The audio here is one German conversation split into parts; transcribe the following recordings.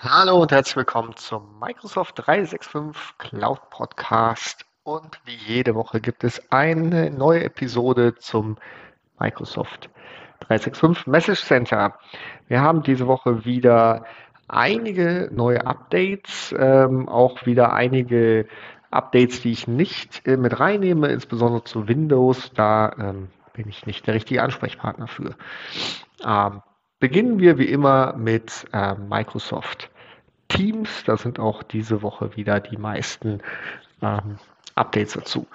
Hallo und herzlich willkommen zum Microsoft 365 Cloud Podcast. Und wie jede Woche gibt es eine neue Episode zum Microsoft 365 Message Center. Wir haben diese Woche wieder einige neue Updates, ähm, auch wieder einige Updates, die ich nicht äh, mit reinnehme, insbesondere zu Windows. Da ähm, bin ich nicht der richtige Ansprechpartner für. Ähm, beginnen wir wie immer mit äh, Microsoft Teams. Da sind auch diese Woche wieder die meisten ähm, Updates dazu.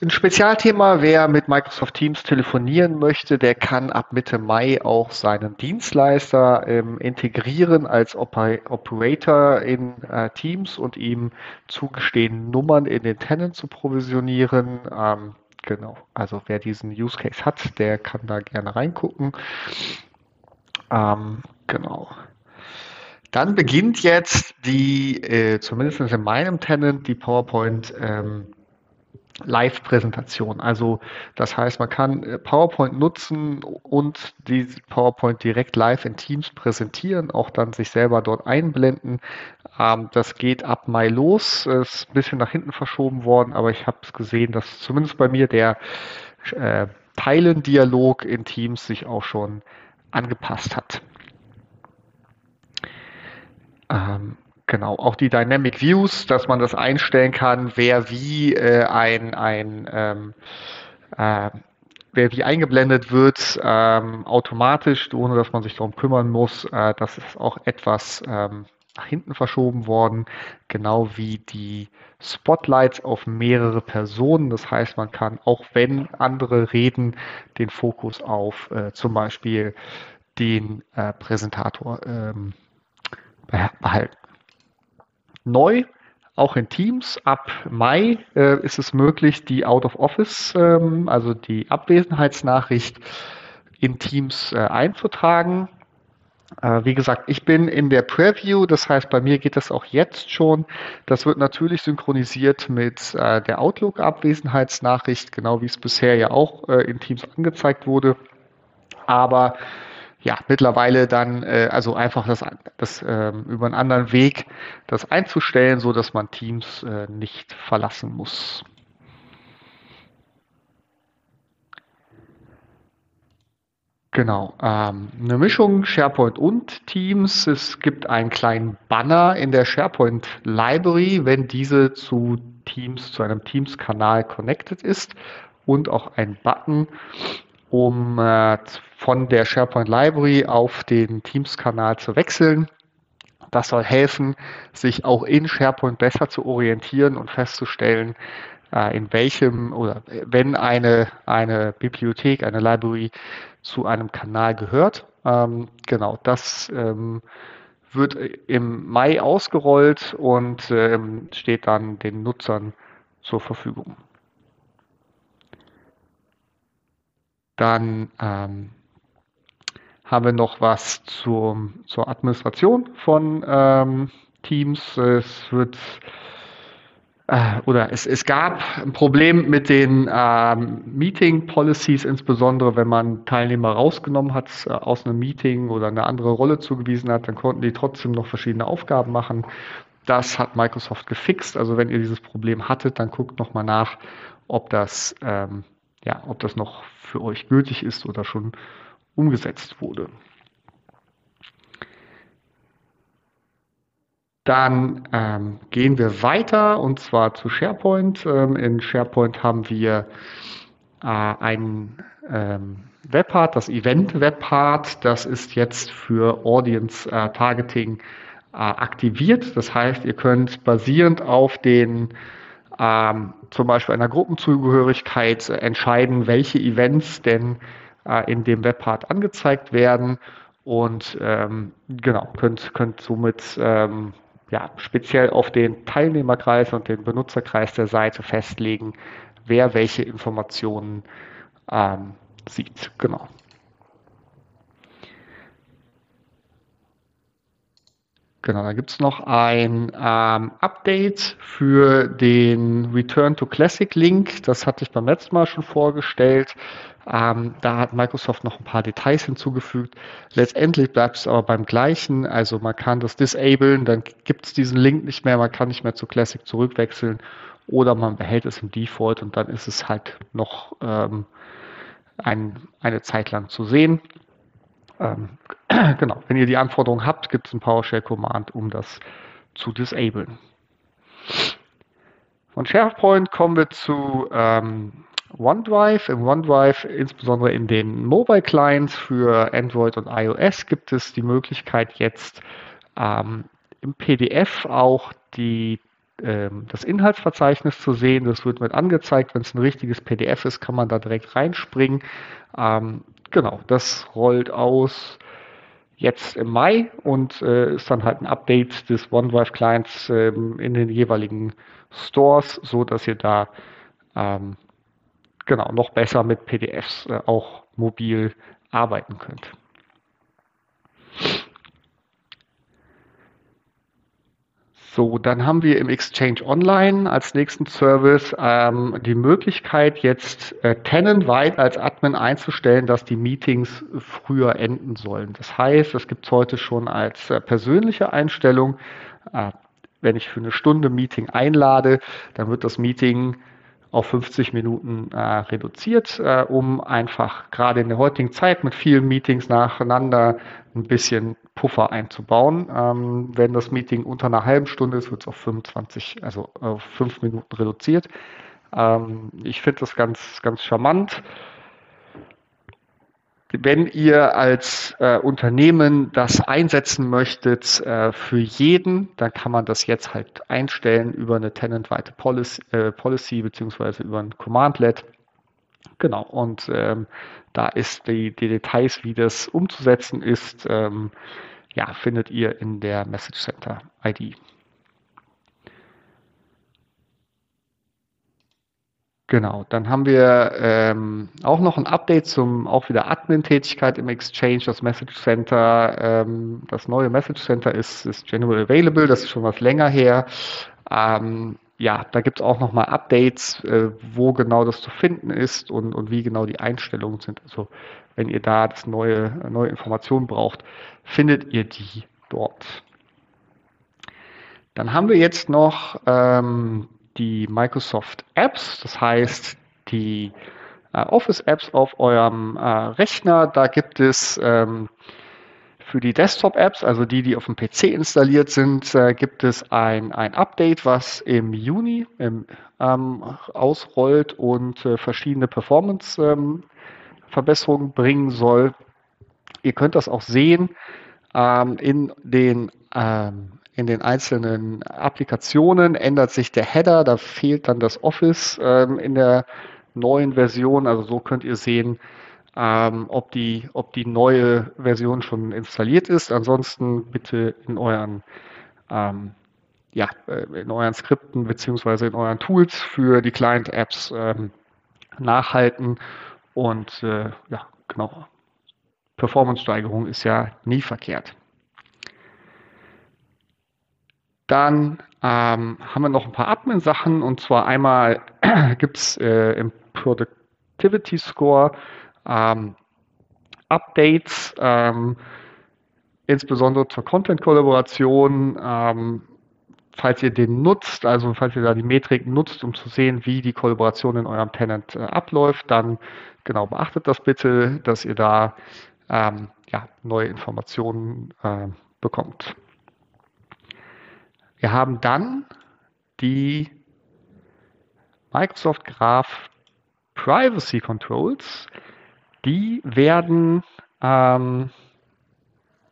Ein Spezialthema, wer mit Microsoft Teams telefonieren möchte, der kann ab Mitte Mai auch seinen Dienstleister ähm, integrieren als Oper Operator in äh, Teams und ihm zugestehen, Nummern in den Tenant zu provisionieren. Ähm, genau, also wer diesen Use Case hat, der kann da gerne reingucken. Ähm, genau. Dann beginnt jetzt die, äh, zumindest in meinem Tenant, die PowerPoint ähm, Live-Präsentation. Also das heißt, man kann äh, PowerPoint nutzen und die PowerPoint direkt live in Teams präsentieren, auch dann sich selber dort einblenden. Ähm, das geht ab Mai los, ist ein bisschen nach hinten verschoben worden, aber ich habe es gesehen, dass zumindest bei mir der äh, Teilen-Dialog in Teams sich auch schon angepasst hat. Ähm, genau, auch die Dynamic Views, dass man das einstellen kann, wer wie äh, ein, ein ähm, äh, wer wie eingeblendet wird, ähm, automatisch, ohne dass man sich darum kümmern muss. Äh, das ist auch etwas ähm, nach hinten verschoben worden, genau wie die Spotlights auf mehrere Personen. Das heißt, man kann auch wenn andere reden, den Fokus auf äh, zum Beispiel den äh, Präsentator ähm, behalten. Neu, auch in Teams, ab Mai äh, ist es möglich, die Out of Office, ähm, also die Abwesenheitsnachricht in Teams äh, einzutragen. Äh, wie gesagt, ich bin in der Preview, das heißt, bei mir geht das auch jetzt schon. Das wird natürlich synchronisiert mit äh, der Outlook-Abwesenheitsnachricht, genau wie es bisher ja auch äh, in Teams angezeigt wurde. Aber ja, mittlerweile dann, äh, also einfach das, das äh, über einen anderen Weg das einzustellen, so dass man Teams äh, nicht verlassen muss. Genau, ähm, eine Mischung SharePoint und Teams. Es gibt einen kleinen Banner in der SharePoint Library, wenn diese zu Teams, zu einem Teams-Kanal connected ist und auch ein Button, um äh, von der SharePoint Library auf den Teams-Kanal zu wechseln. Das soll helfen, sich auch in SharePoint besser zu orientieren und festzustellen, in welchem oder wenn eine, eine Bibliothek, eine Library zu einem Kanal gehört. Ähm, genau, das ähm, wird im Mai ausgerollt und ähm, steht dann den Nutzern zur Verfügung. Dann ähm, haben wir noch was zur, zur Administration von ähm, Teams. Es wird äh, oder es, es gab ein Problem mit den ähm, Meeting Policies, insbesondere wenn man Teilnehmer rausgenommen hat äh, aus einem Meeting oder eine andere Rolle zugewiesen hat, dann konnten die trotzdem noch verschiedene Aufgaben machen. Das hat Microsoft gefixt. Also wenn ihr dieses Problem hattet, dann guckt nochmal nach, ob das ähm, ja, ob das noch für euch gültig ist oder schon umgesetzt wurde. Dann ähm, gehen wir weiter und zwar zu SharePoint. Ähm, in SharePoint haben wir äh, ein ähm, Webpart, das Event Webpart. Das ist jetzt für Audience äh, Targeting äh, aktiviert. Das heißt, ihr könnt basierend auf den ähm, zum Beispiel einer Gruppenzugehörigkeit entscheiden, welche Events denn äh, in dem Webpart angezeigt werden und ähm, genau, könnt, könnt somit ähm, ja, speziell auf den Teilnehmerkreis und den Benutzerkreis der Seite festlegen, wer welche Informationen ähm, sieht. Genau. Genau, da gibt es noch ein ähm, Update für den Return to Classic Link. Das hatte ich beim letzten Mal schon vorgestellt. Ähm, da hat Microsoft noch ein paar Details hinzugefügt. Letztendlich bleibt es aber beim gleichen. Also man kann das disablen, dann gibt es diesen Link nicht mehr, man kann nicht mehr zu Classic zurückwechseln oder man behält es im Default und dann ist es halt noch ähm, ein, eine Zeit lang zu sehen. Ähm, genau, wenn ihr die Anforderung habt, gibt es ein PowerShell-Command, um das zu disablen. Von SharePoint kommen wir zu ähm, OneDrive. Im OneDrive, insbesondere in den Mobile Clients für Android und iOS, gibt es die Möglichkeit jetzt ähm, im PDF auch die, ähm, das Inhaltsverzeichnis zu sehen. Das wird mit angezeigt. Wenn es ein richtiges PDF ist, kann man da direkt reinspringen. Ähm, genau, das rollt aus jetzt im Mai und äh, ist dann halt ein Update des OneDrive Clients ähm, in den jeweiligen Stores, so dass ihr da ähm, genau noch besser mit PDFs äh, auch mobil arbeiten könnt. So, dann haben wir im Exchange Online als nächsten Service ähm, die Möglichkeit, jetzt äh, tenantweit als Admin einzustellen, dass die Meetings früher enden sollen. Das heißt, das gibt es heute schon als äh, persönliche Einstellung. Äh, wenn ich für eine Stunde Meeting einlade, dann wird das Meeting auf 50 Minuten äh, reduziert, äh, um einfach gerade in der heutigen Zeit mit vielen Meetings nacheinander ein bisschen Puffer einzubauen. Ähm, wenn das Meeting unter einer halben Stunde ist, wird es auf 25, also auf 5 Minuten reduziert. Ähm, ich finde das ganz, ganz charmant wenn ihr als äh, Unternehmen das einsetzen möchtet äh, für jeden, dann kann man das jetzt halt einstellen über eine tenantweite Policy, äh, Policy beziehungsweise über ein Command-Let. Genau, und ähm, da ist die, die, Details, wie das umzusetzen ist, ähm, ja, findet ihr in der Message Center ID. Genau, dann haben wir ähm, auch noch ein Update zum auch wieder Admin-Tätigkeit im Exchange, das Message Center. Ähm, das neue Message Center ist, ist general available, das ist schon was länger her. Ähm, ja, da gibt es auch nochmal Updates, äh, wo genau das zu finden ist und, und wie genau die Einstellungen sind. Also wenn ihr da das neue, neue Informationen braucht, findet ihr die dort. Dann haben wir jetzt noch ähm, die Microsoft Apps, das heißt die äh, Office Apps auf eurem äh, Rechner. Da gibt es ähm, für die Desktop-Apps, also die, die auf dem PC installiert sind, äh, gibt es ein, ein Update, was im Juni ähm, ausrollt und äh, verschiedene Performance-Verbesserungen ähm, bringen soll. Ihr könnt das auch sehen ähm, in den ähm, in den einzelnen Applikationen ändert sich der Header, da fehlt dann das Office ähm, in der neuen Version. Also so könnt ihr sehen, ähm, ob, die, ob die neue Version schon installiert ist. Ansonsten bitte in euren, ähm, ja, äh, in euren Skripten beziehungsweise in euren Tools für die Client-Apps ähm, nachhalten. Und äh, ja, genau. Performance-Steigerung ist ja nie verkehrt. Dann ähm, haben wir noch ein paar Admin-Sachen und zwar einmal gibt es äh, im Productivity Score ähm, Updates, ähm, insbesondere zur Content-Kollaboration. Ähm, falls ihr den nutzt, also falls ihr da die Metrik nutzt, um zu sehen, wie die Kollaboration in eurem Tenant äh, abläuft, dann genau beachtet das bitte, dass ihr da ähm, ja, neue Informationen äh, bekommt. Wir haben dann die Microsoft Graph Privacy Controls. Die werden ähm,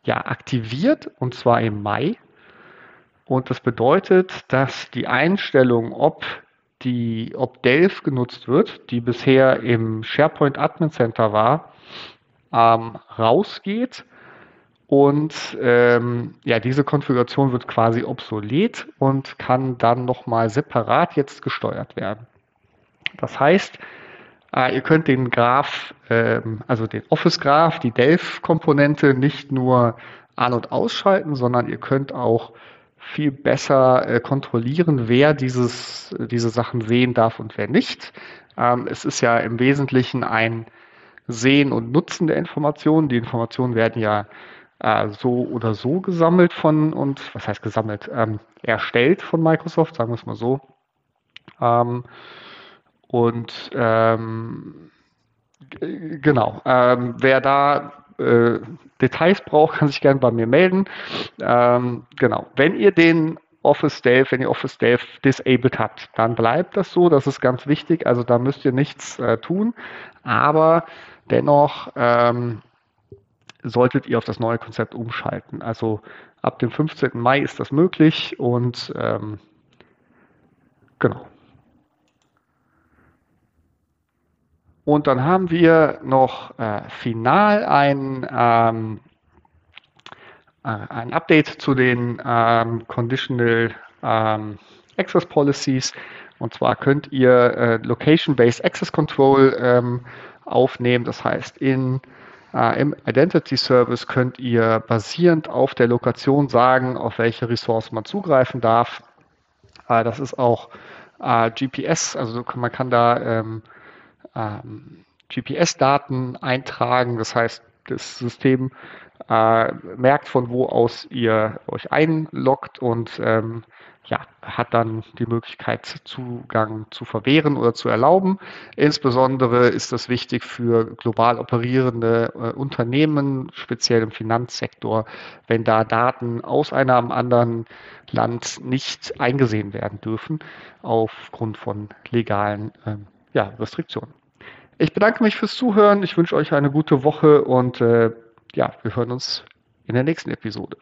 ja, aktiviert und zwar im Mai. Und das bedeutet, dass die Einstellung, ob die, ob Delph genutzt wird, die bisher im SharePoint Admin Center war, ähm, rausgeht und ähm, ja, diese Konfiguration wird quasi obsolet und kann dann nochmal separat jetzt gesteuert werden. Das heißt, äh, ihr könnt den Graph, ähm, also den Office Graph, die Delph-Komponente nicht nur an- und ausschalten, sondern ihr könnt auch viel besser äh, kontrollieren, wer dieses, diese Sachen sehen darf und wer nicht. Ähm, es ist ja im Wesentlichen ein Sehen und Nutzen der Informationen. Die Informationen werden ja äh, so oder so gesammelt von und was heißt gesammelt? Ähm, erstellt von Microsoft, sagen wir es mal so. Ähm, und ähm, genau, ähm, wer da äh, Details braucht, kann sich gerne bei mir melden. Ähm, genau, wenn ihr den Office Delve, wenn ihr Office Delve disabled habt, dann bleibt das so. Das ist ganz wichtig. Also da müsst ihr nichts äh, tun. Aber dennoch ähm, solltet ihr auf das neue Konzept umschalten. Also ab dem 15. Mai ist das möglich und ähm, genau. Und dann haben wir noch äh, final ein, ähm, äh, ein Update zu den ähm, Conditional ähm, Access Policies. Und zwar könnt ihr äh, Location-Based Access Control ähm, aufnehmen. Das heißt, in, im Identity Service könnt ihr basierend auf der Lokation sagen, auf welche Ressource man zugreifen darf. Äh, das ist auch äh, GPS, also man kann da ähm, ähm, GPS-Daten eintragen. Das heißt, das System äh, merkt, von wo aus ihr euch einloggt und ähm, ja, hat dann die Möglichkeit, Zugang zu verwehren oder zu erlauben. Insbesondere ist das wichtig für global operierende äh, Unternehmen, speziell im Finanzsektor, wenn da Daten aus einem anderen Land nicht eingesehen werden dürfen, aufgrund von legalen äh, ja, Restriktionen. Ich bedanke mich fürs Zuhören. Ich wünsche euch eine gute Woche und äh, ja, wir hören uns in der nächsten Episode.